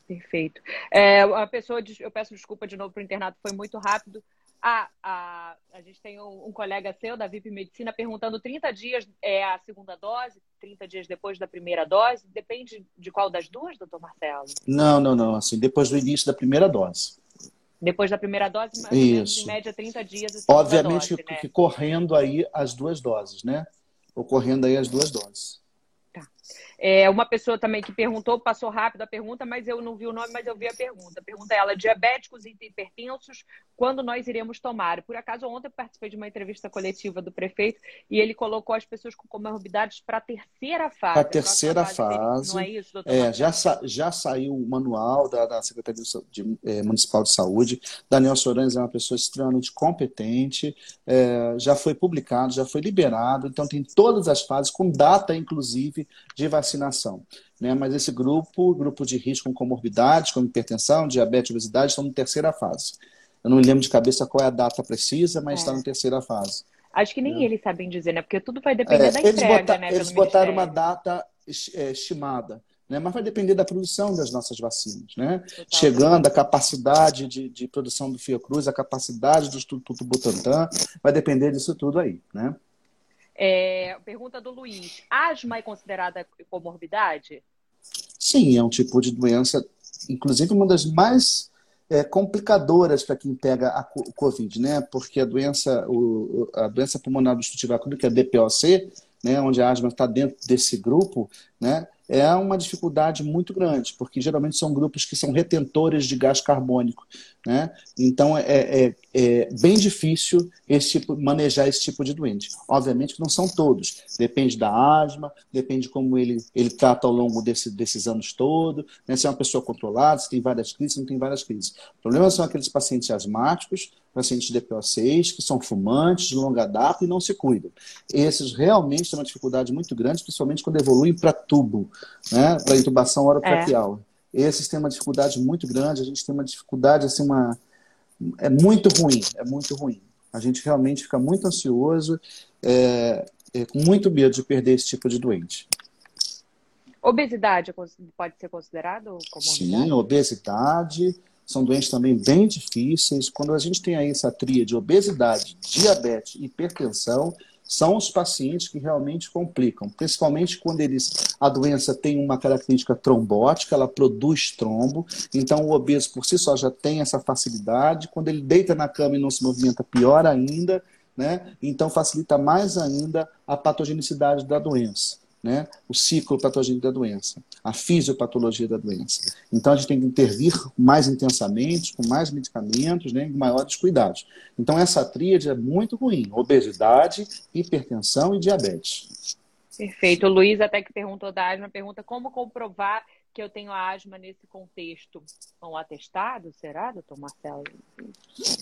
Perfeito. É, a pessoa, eu peço desculpa de novo para o internato, foi muito rápido. Ah, a, a gente tem um, um, colega seu da VIP Medicina perguntando 30 dias é a segunda dose, 30 dias depois da primeira dose. Depende de qual das duas, doutor Marcelo?
Não, não, não. Assim, depois do início da primeira dose.
Depois da primeira dose, mais Isso. em média, 30 dias.
Obviamente
dose,
que, né? que correndo aí as duas doses, né? Ocorrendo aí as duas doses.
É, uma pessoa também que perguntou, passou rápido a pergunta, mas eu não vi o nome, mas eu vi a pergunta. Pergunta ela: diabéticos e hipertensos, quando nós iremos tomar? Por acaso, ontem eu participei de uma entrevista coletiva do prefeito e ele colocou as pessoas com comorbidades para a terceira fase.
Para a terceira fase. Não é isso, doutor? É, já, sa já saiu o manual da, da Secretaria de, eh, Municipal de Saúde. Daniel Sorães é uma pessoa extremamente competente, é, já foi publicado, já foi liberado, então tem todas as fases, com data, inclusive, de vacinação vacinação. Né? Mas esse grupo, grupo de risco com comorbidades, como hipertensão, diabetes, obesidade, estão na terceira fase. Eu não me lembro de cabeça qual é a data precisa, mas é. está na terceira fase.
Acho que nem é. eles sabem dizer, né? Porque tudo vai depender é, da eles entrega,
botar,
né?
Eles botaram uma data é, estimada. Né? Mas vai depender da produção das nossas vacinas. Né? Chegando, a capacidade de, de produção do Fiocruz, a capacidade do Instituto Butantan, vai depender disso tudo aí. Né?
É, pergunta do Luiz: asma é considerada comorbidade?
Sim, é um tipo de doença, inclusive uma das mais é, complicadoras para quem pega a Covid, né? Porque a doença, o, a doença pulmonar obstrutiva crônica, a DPOC, né, onde a asma está dentro desse grupo, né, é uma dificuldade muito grande, porque geralmente são grupos que são retentores de gás carbônico. Né? Então é, é, é bem difícil esse tipo, manejar esse tipo de doente. Obviamente que não são todos, depende da asma, depende de como ele, ele trata ao longo desse, desses anos todos, né? se é uma pessoa controlada, se tem várias crises, se não tem várias crises. O problema são aqueles pacientes asmáticos, pacientes de DPO6, que são fumantes, de longa data e não se cuidam. Esses realmente têm uma dificuldade muito grande, principalmente quando evoluem para tubo, né? para intubação orotraqueal. É. esses têm uma dificuldade muito grande, a gente tem uma dificuldade, assim, uma... é muito ruim, é muito ruim. A gente realmente fica muito ansioso, é, é, com muito medo de perder esse tipo de doente.
Obesidade pode ser considerado
como Sim, obesidade. São doentes também bem difíceis. Quando a gente tem aí essa tria de obesidade, diabetes e hipertensão, são os pacientes que realmente complicam, principalmente quando eles a doença tem uma característica trombótica, ela produz trombo, então o obeso por si só já tem essa facilidade. Quando ele deita na cama e não se movimenta, pior ainda, né? Então facilita mais ainda a patogenicidade da doença né, o ciclo patogênico da doença, a fisiopatologia da doença. Então a gente tem que intervir mais intensamente, com mais medicamentos, né, com maiores cuidados. Então essa tríade é muito ruim: obesidade, hipertensão e diabetes.
Perfeito. O Luiz até que perguntou da asma, pergunta como comprovar que eu tenho asma nesse contexto? Um atestado, será, doutor Marcelo?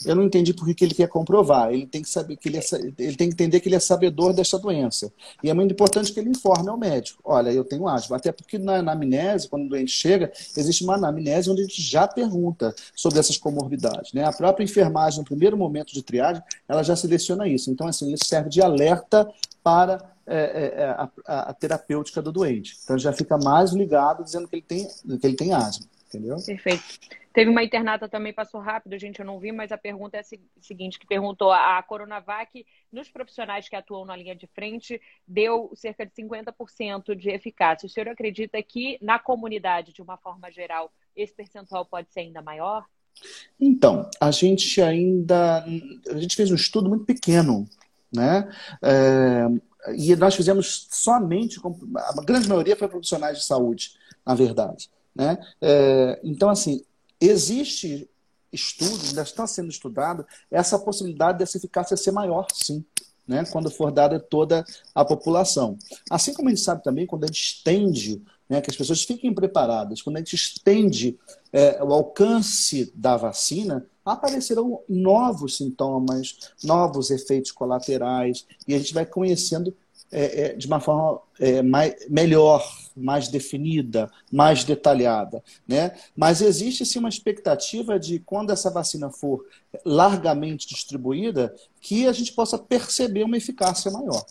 Eu não entendi por que ele quer comprovar. Ele tem que saber que ele, é, ele tem que entender que ele é sabedor dessa doença. E é muito importante que ele informe ao médico. Olha, eu tenho asma. Até porque na anamnese, quando o doente chega, existe uma anamnese onde a gente já pergunta sobre essas comorbidades. Né? A própria enfermagem, no primeiro momento de triagem, ela já seleciona isso. Então, assim, ele serve de alerta para é, é, é, a, a, a, terapêutica do doente. Então já fica mais ligado dizendo que ele tem, que ele tem asma, entendeu?
Perfeito. Teve uma internata também, passou rápido, gente, eu não vi, mas a pergunta é a seguinte, que perguntou, a Coronavac, nos profissionais que atuam na linha de frente, deu cerca de 50% de eficácia. O senhor acredita que na comunidade, de uma forma geral, esse percentual pode ser ainda maior?
Então, a gente ainda, a gente fez um estudo muito pequeno, né? É, e nós fizemos somente, a grande maioria foi profissionais de saúde, na verdade. Né? É, então, assim, existe estudo, ainda está sendo estudado, essa possibilidade dessa eficácia ser maior, sim. Né, quando for dada toda a população. Assim como a gente sabe também, quando a gente estende, né, que as pessoas fiquem preparadas, quando a gente estende é, o alcance da vacina, aparecerão novos sintomas, novos efeitos colaterais, e a gente vai conhecendo é, é, de uma forma é, mais, melhor, mais definida, mais detalhada. Né? Mas existe sim uma expectativa de, quando essa vacina for largamente distribuída, que a gente possa perceber uma eficácia maior.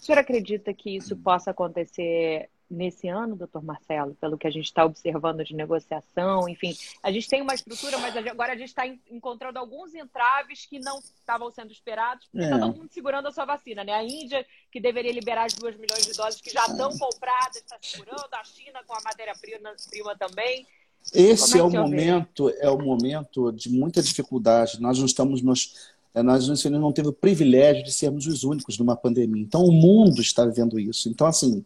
O senhor acredita que isso possa acontecer nesse ano, doutor Marcelo, pelo que a gente está observando de negociação, enfim, a gente tem uma estrutura, mas agora a gente está encontrando alguns entraves que não estavam sendo esperados, porque está é. todo mundo segurando a sua vacina, né? A Índia, que deveria liberar as 2 milhões de doses que já estão compradas, está segurando, a China com a matéria-prima também.
Esse é, é o momento, é o momento de muita dificuldade. Nós não estamos nos é, nós não teve o privilégio de sermos os únicos numa pandemia. Então, o mundo está vivendo isso. Então, assim,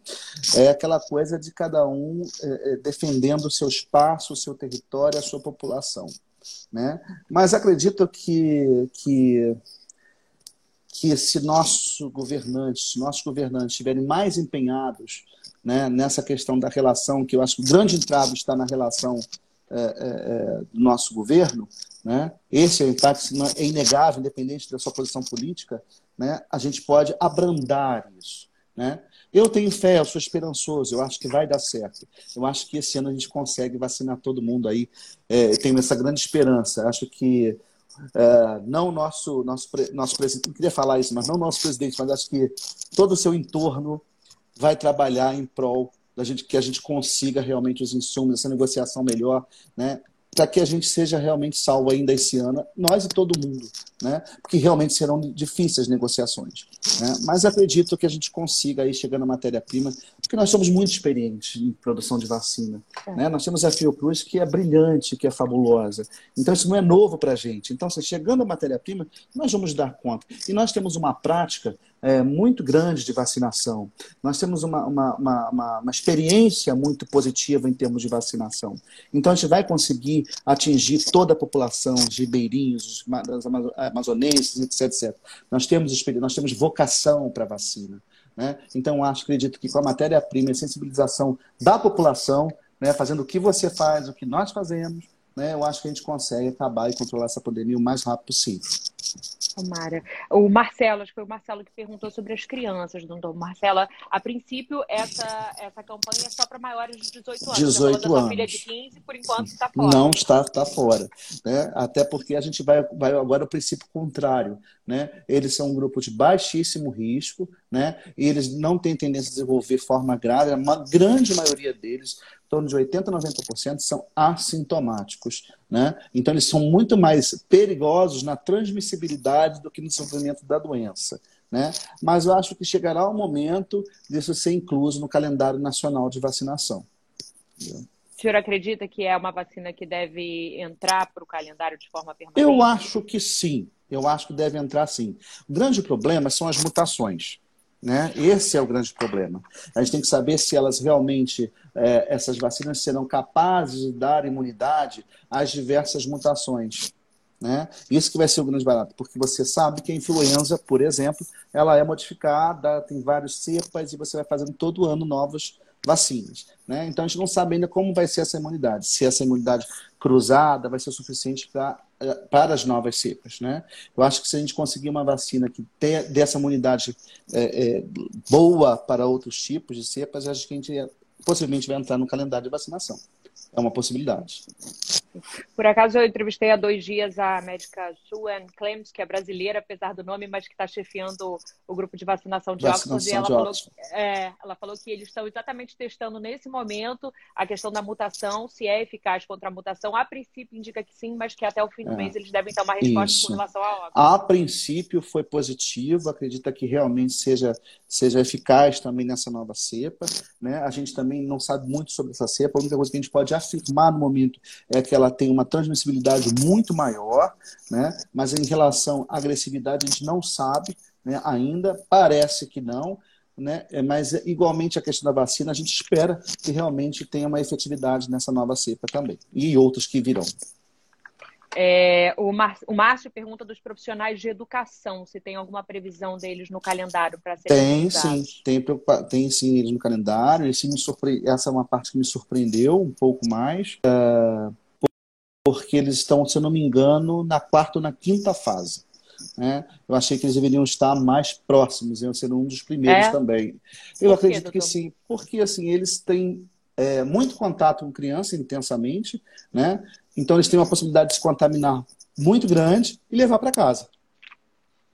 é aquela coisa de cada um é, é, defendendo o seu espaço, o seu território, a sua população. Né? Mas acredito que, que, que se nossos governantes, se nossos governantes estiverem mais empenhados né, nessa questão da relação, que eu acho que o grande entrave está na relação do nosso governo, né? Esse é o impacto é inegável, independente da sua posição política. Né? A gente pode abrandar isso. Né? Eu tenho fé, eu sou esperançoso, eu acho que vai dar certo. Eu acho que esse ano a gente consegue vacinar todo mundo aí. É, tenho essa grande esperança. Acho que é, não nosso nosso nosso presidente, não queria falar isso, mas não nosso presidente, mas acho que todo o seu entorno vai trabalhar em prol da gente que a gente consiga realmente os insumos, essa negociação melhor, né? para que a gente seja realmente salvo ainda esse ano, nós e todo mundo, né? Porque realmente serão difíceis as negociações, né? Mas acredito que a gente consiga aí chegar na matéria-prima, porque nós somos muito experientes em produção de vacina, é. né? Nós temos a Fiocruz que é brilhante, que é fabulosa. Então isso não é novo para a gente. Então, se chegando a matéria-prima, nós vamos dar conta. E nós temos uma prática é, muito grande de vacinação. Nós temos uma, uma, uma, uma, experiência muito positiva em termos de vacinação. Então, a gente vai conseguir atingir toda a população, os ribeirinhos, os amazonenses, etc, etc. Nós temos, nós temos vocação para vacina. Né? Então, acho, acredito que com a matéria-prima e a sensibilização da população, né, fazendo o que você faz, o que nós fazemos, né, eu acho que a gente consegue acabar e controlar essa pandemia o mais rápido possível.
Tomara. O Marcelo, acho que foi o Marcelo que perguntou sobre as crianças, doutor. Marcela, a princípio, essa, essa campanha é só para maiores de 18 anos.
18 anos.
filha de 15, por enquanto, está fora.
Não está, está fora. Né? Até porque a gente vai, vai agora ao princípio contrário. Né? Eles são um grupo de baixíssimo risco, né? e eles não têm tendência a desenvolver forma grave, a grande maioria deles torno de 80% a 90% são assintomáticos. Né? Então, eles são muito mais perigosos na transmissibilidade do que no desenvolvimento da doença. Né? Mas eu acho que chegará o momento disso ser incluso no calendário nacional de vacinação.
O senhor acredita que é uma vacina que deve entrar para o calendário de forma permanente?
Eu acho que sim. Eu acho que deve entrar sim. O grande problema são as mutações. Né? Esse é o grande problema. A gente tem que saber se elas realmente, é, essas vacinas serão capazes de dar imunidade às diversas mutações. Né? Isso que vai ser o grande barato, porque você sabe que a influenza, por exemplo, ela é modificada, tem vários cepas e você vai fazendo todo ano novas vacinas. Né? Então a gente não sabe ainda como vai ser essa imunidade, se essa imunidade cruzada vai ser suficiente pra, eh, para as novas cepas. Né? Eu acho que se a gente conseguir uma vacina que tenha dessa imunidade é, é, boa para outros tipos de cepas, acho que a gente possivelmente vai entrar no calendário de vacinação. É uma possibilidade.
Por acaso eu entrevistei há dois dias a médica Sue Clems, que é brasileira, apesar do nome, mas que está chefiando o grupo de vacinação de vacinação Oxford. E ela, falou, é, ela falou que eles estão exatamente testando nesse momento a questão da mutação, se é eficaz contra a mutação. A princípio indica que sim, mas que até o fim do é. mês eles devem dar uma resposta Isso. com relação à Oxford.
A princípio foi positivo, acredita que realmente seja, seja eficaz também nessa nova cepa. Né? A gente também não sabe muito sobre essa cepa, a única coisa que a gente pode afirmar no momento é que ela tem uma transmissibilidade muito maior, né? mas em relação à agressividade a gente não sabe né? ainda, parece que não, né? É, mas igualmente a questão da vacina, a gente espera que realmente tenha uma efetividade nessa nova cepa também, e outros que virão.
É, o, Mar, o Márcio pergunta dos profissionais de educação, se tem alguma previsão deles no calendário para ser
Tem sim, tem, tem sim eles no calendário. Esse me surpre... Essa é uma parte que me surpreendeu um pouco mais. Uh, porque eles estão, se eu não me engano, na quarta ou na quinta fase. Né? Eu achei que eles deveriam estar mais próximos, iam ser um dos primeiros é? também. Eu acredito que sim, porque assim eles têm é, muito contato com criança intensamente, né? Então eles têm uma possibilidade de se contaminar muito grande e levar para casa.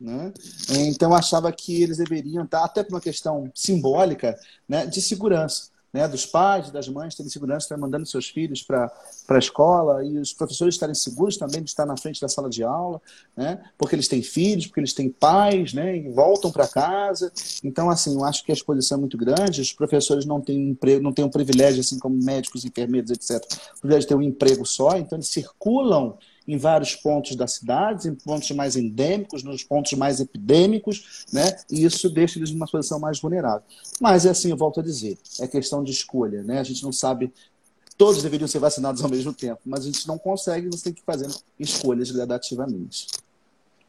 Né? Então eu achava que eles deveriam estar, até por uma questão simbólica, né, de segurança né, dos pais, das mães terem segurança, estar mandando seus filhos para a escola e os professores estarem seguros também de estar na frente da sala de aula, né, porque eles têm filhos, porque eles têm pais, né, e voltam para casa. Então, assim, eu acho que a exposição é muito grande, os professores não têm emprego, não têm um privilégio, assim como médicos, enfermeiros, etc., o privilégio de ter um emprego só, então eles circulam em vários pontos da cidade, em pontos mais endêmicos, nos pontos mais epidêmicos, né? E isso deixa eles numa posição mais vulnerável. Mas é assim, eu volto a dizer, é questão de escolha, né? A gente não sabe todos deveriam ser vacinados ao mesmo tempo, mas a gente não consegue, você tem que fazer escolhas gradativamente.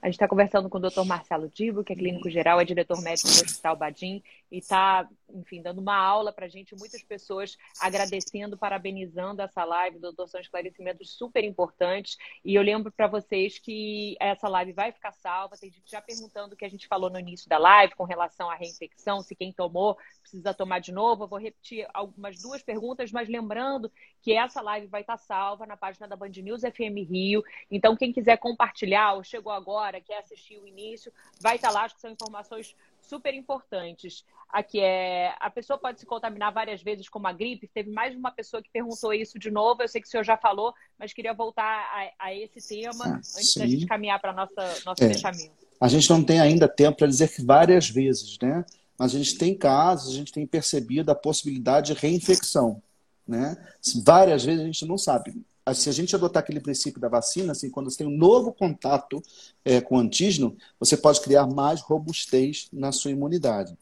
A gente está conversando com o Dr. Marcelo Dibo, que é clínico geral, é diretor médico do Hospital Badim, e está, enfim, dando uma aula para a gente, muitas pessoas agradecendo, parabenizando essa live. Doutor, são esclarecimentos super importantes. E eu lembro para vocês que essa live vai ficar salva. Tem gente já perguntando o que a gente falou no início da live com relação à reinfecção, se quem tomou precisa tomar de novo. Eu vou repetir algumas duas perguntas, mas lembrando que essa live vai estar salva na página da Band News FM Rio. Então, quem quiser compartilhar ou chegou agora, quer assistir o início, vai estar lá, acho que são informações super importantes. Aqui é a pessoa pode se contaminar várias vezes com uma gripe. Teve mais de uma pessoa que perguntou isso de novo. Eu sei que o senhor já falou, mas queria voltar a, a esse tema ah, antes sim. da gente caminhar para nossa nosso é. fechamento.
A gente não tem ainda tempo para dizer que várias vezes, né? Mas a gente tem casos, a gente tem percebido a possibilidade de reinfecção, né? Várias vezes a gente não sabe se a gente adotar aquele princípio da vacina, assim, quando você tem um novo contato é, com o antígeno, você pode criar mais robustez na sua imunidade.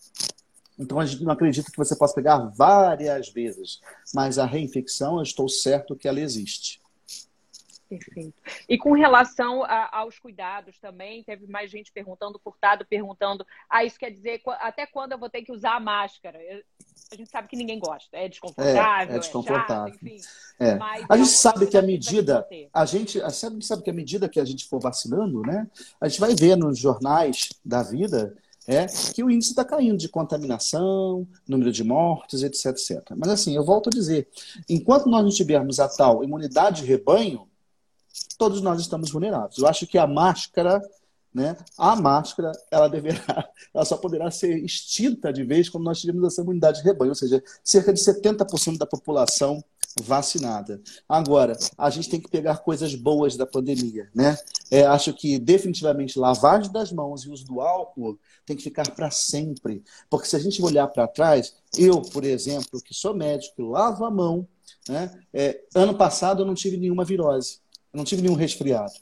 Então, a gente não acredita que você possa pegar várias vezes, mas a reinfecção, eu estou certo que ela existe.
Perfeito. E com relação a, aos cuidados também, teve mais gente perguntando, furtado perguntando, ah, isso quer dizer até quando eu vou ter que usar a máscara? a gente sabe que ninguém gosta, é desconfortável,
é, é desconfortável.
É chato, enfim.
É. A gente sabe que a medida, a gente, a gente sabe que a medida que a gente for vacinando, né, a gente vai ver nos jornais da vida é que o índice está caindo de contaminação, número de mortes, etc, etc. Mas assim, eu volto a dizer, enquanto nós não tivermos a tal imunidade de rebanho, todos nós estamos vulneráveis. Eu acho que a máscara, né, a máscara, ela deverá, ela só poderá ser extinta de vez quando nós tivermos essa imunidade de rebanho, ou seja, cerca de 70% da população vacinada. Agora, a gente tem que pegar coisas boas da pandemia, né? É, acho que definitivamente lavagem das mãos e uso do álcool tem que ficar para sempre, porque se a gente olhar para trás, eu, por exemplo, que sou médico, lavo a mão, né? É, ano passado eu não tive nenhuma virose, não tive nenhum resfriado,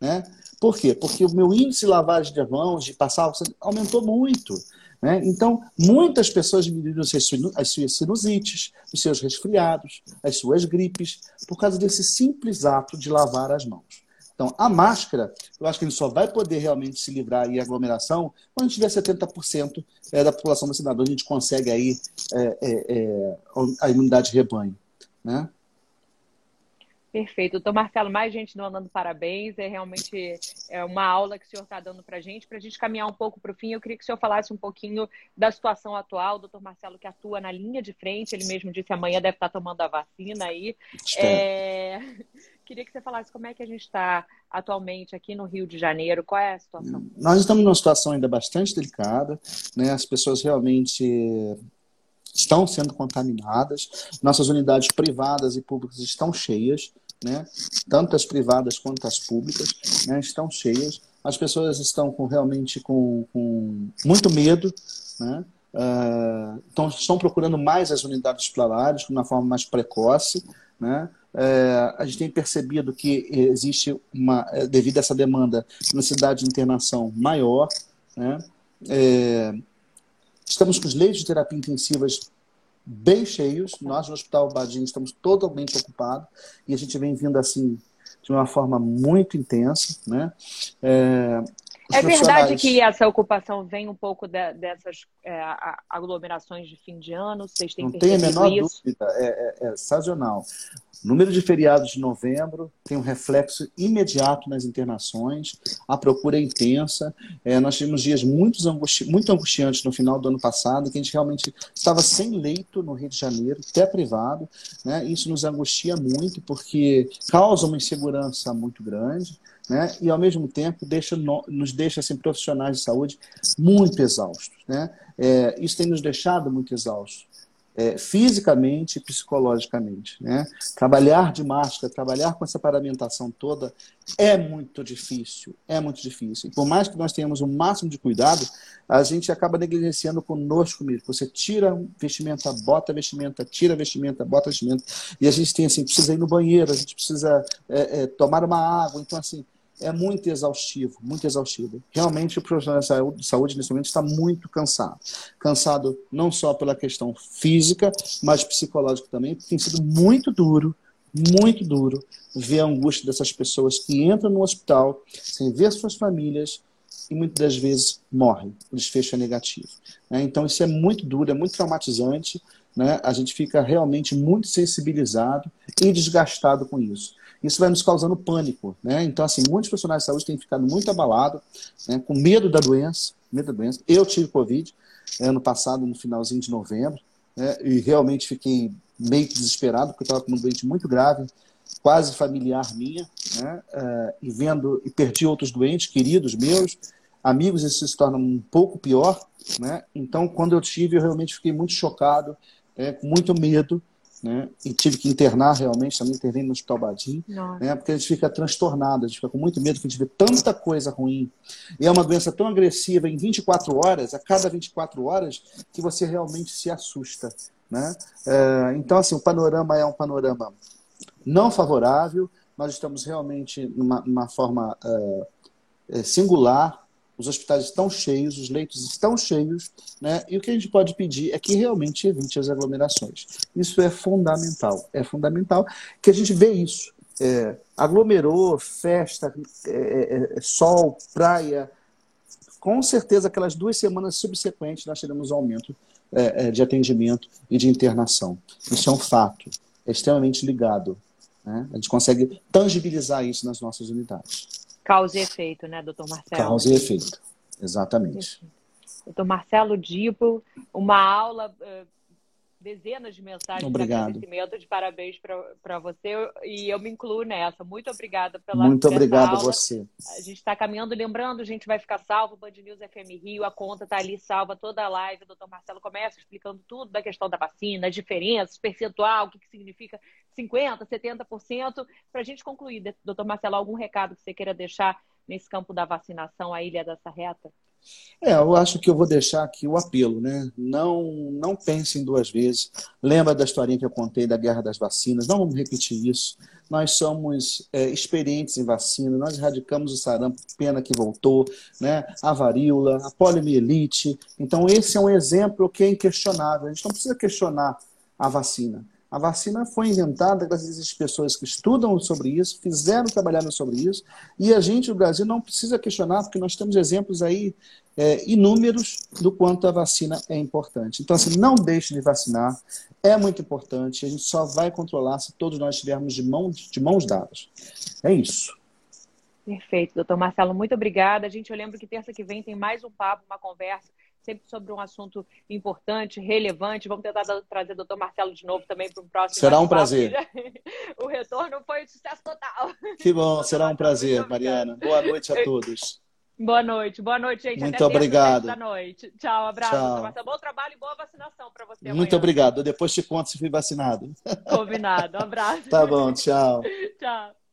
né? Por quê? Porque o meu índice de lavagem de mãos, de passar aumentou muito. Né? Então, muitas pessoas diminuíram as suas sinusites, os seus resfriados, as suas gripes, por causa desse simples ato de lavar as mãos. Então, a máscara, eu acho que a gente só vai poder realmente se livrar em aglomeração quando tiver 70% é, da população vacinada. A gente consegue aí é, é, é, a imunidade de rebanho. Né?
Perfeito. Doutor Marcelo, mais gente mandando parabéns. É realmente é uma aula que o senhor está dando para a gente. Para a gente caminhar um pouco para o fim, eu queria que o senhor falasse um pouquinho da situação atual. Doutor Marcelo, que atua na linha de frente, ele mesmo disse amanhã deve estar tá tomando a vacina aí. É... Queria que você falasse como é que a gente está atualmente aqui no Rio de Janeiro, qual é a situação?
Nós estamos numa situação ainda bastante delicada, né? As pessoas realmente estão sendo contaminadas, nossas unidades privadas e públicas estão cheias né? tanto as privadas quanto as públicas, né? estão cheias. As pessoas estão com, realmente com, com muito medo, né? Uh, então, estão procurando mais as unidades hospitalares de uma forma mais precoce. Né? Uh, a gente tem percebido que existe uma, devido a essa demanda, necessidade de internação maior. Né? Uh, estamos com os leitos de terapia intensivas bem cheios. Nós no Hospital Badinho estamos totalmente ocupados e a gente vem vindo assim de uma forma muito intensa, né?
É, é verdade que essa ocupação vem um pouco de, dessas é, aglomerações de fim de ano? Vocês têm
Não tem a menor isso? dúvida, é, é, é sazonal. O número de feriados de novembro tem um reflexo imediato nas internações, a procura é intensa. É, nós tivemos dias muito, angusti muito angustiantes no final do ano passado, que a gente realmente estava sem leito no Rio de Janeiro, até privado. Né? Isso nos angustia muito, porque causa uma insegurança muito grande. Né? e ao mesmo tempo deixa, nos deixa assim, profissionais de saúde muito exaustos. Né? É, isso tem nos deixado muito exaustos é, fisicamente e psicologicamente. Né? Trabalhar de máscara, trabalhar com essa paramentação toda é muito difícil, é muito difícil. E por mais que nós tenhamos o máximo de cuidado, a gente acaba negligenciando conosco mesmo. Você tira vestimenta, bota vestimenta, tira vestimenta, bota vestimenta, e a gente tem assim, precisa ir no banheiro, a gente precisa é, é, tomar uma água, então assim, é muito exaustivo, muito exaustivo. Realmente o profissional de saúde nesse momento está muito cansado. Cansado não só pela questão física, mas psicológica também, porque tem sido muito duro, muito duro ver a angústia dessas pessoas que entram no hospital sem ver suas famílias e muitas das vezes morrem. O desfecho é negativo. Né? Então isso é muito duro, é muito traumatizante. Né? A gente fica realmente muito sensibilizado e desgastado com isso isso vai nos causando pânico, né? Então, assim, muitos profissionais de saúde têm ficado muito abalados, né, com medo da doença, medo da doença. Eu tive Covid eh, ano passado, no finalzinho de novembro, né, e realmente fiquei meio desesperado, porque estava com uma doente muito grave, quase familiar minha, né, uh, e vendo, e perdi outros doentes, queridos meus, amigos, isso se torna um pouco pior, né? Então, quando eu tive, eu realmente fiquei muito chocado, é, com muito medo, né? E tive que internar realmente, também internei no Hospital Badim, né? Porque a gente fica transtornado, a gente fica com muito medo, que a gente vê tanta coisa ruim. E é uma doença tão agressiva em 24 horas, a cada 24 horas, que você realmente se assusta, né? É, então, assim, o panorama é um panorama não favorável, nós estamos realmente numa, numa forma é, singular, os hospitais estão cheios, os leitos estão cheios, né? E o que a gente pode pedir é que realmente evite as aglomerações. Isso é fundamental. É fundamental que a gente vê isso. É, aglomerou, festa, é, é, é sol, praia. Com certeza, aquelas duas semanas subsequentes, nós teremos um aumento é, é, de atendimento e de internação. Isso é um fato, é extremamente ligado. Né? A gente consegue tangibilizar isso nas nossas unidades.
Causa e efeito, né, doutor Marcelo?
Causa e efeito, exatamente.
Doutor Marcelo Dipo, uma aula uh, dezenas de mensagens
Obrigado.
de agradecimento, de parabéns para você e eu me incluo nessa. Muito obrigada pela
Muito obrigado a você.
A gente está caminhando, lembrando, a gente vai ficar salvo, Band News FM Rio, a conta está ali salva toda a live. O doutor Marcelo começa explicando tudo da questão da vacina, as diferenças, percentual, o que, que significa 50%, 70%. Para a gente concluir, doutor Marcelo, algum recado que você queira deixar nesse campo da vacinação, a Ilha da Sarreta?
É, eu acho que eu vou deixar aqui o apelo, né? Não, não pensem duas vezes. Lembra da historinha que eu contei da guerra das vacinas? Não vamos repetir isso. Nós somos é, experientes em vacina, nós erradicamos o sarampo, pena que voltou, né? a varíola, a poliomielite. Então, esse é um exemplo que é inquestionável. A gente não precisa questionar a vacina. A vacina foi inventada graças às pessoas que estudam sobre isso, fizeram trabalhar sobre isso, e a gente, o Brasil, não precisa questionar, porque nós temos exemplos aí é, inúmeros do quanto a vacina é importante. Então, assim, não deixe de vacinar, é muito importante, a gente só vai controlar se todos nós estivermos de mãos, de mãos dadas. É isso.
Perfeito, doutor Marcelo, muito obrigada. Gente, eu lembro que terça que vem tem mais um papo, uma conversa sempre sobre um assunto importante, relevante. Vamos tentar trazer o doutor Marcelo de novo também para o próximo.
Será um prazer.
o retorno foi um sucesso total.
Que bom, será um prazer, Mariana. Boa noite a todos.
Boa noite, boa noite, gente.
Muito
Até
obrigado.
Da noite. Tchau, abraço. Tchau. Bom trabalho e boa vacinação para você.
Muito
amanhã.
obrigado. Depois te conto se fui vacinado.
Combinado. Um abraço.
tá bom, tchau.
tchau.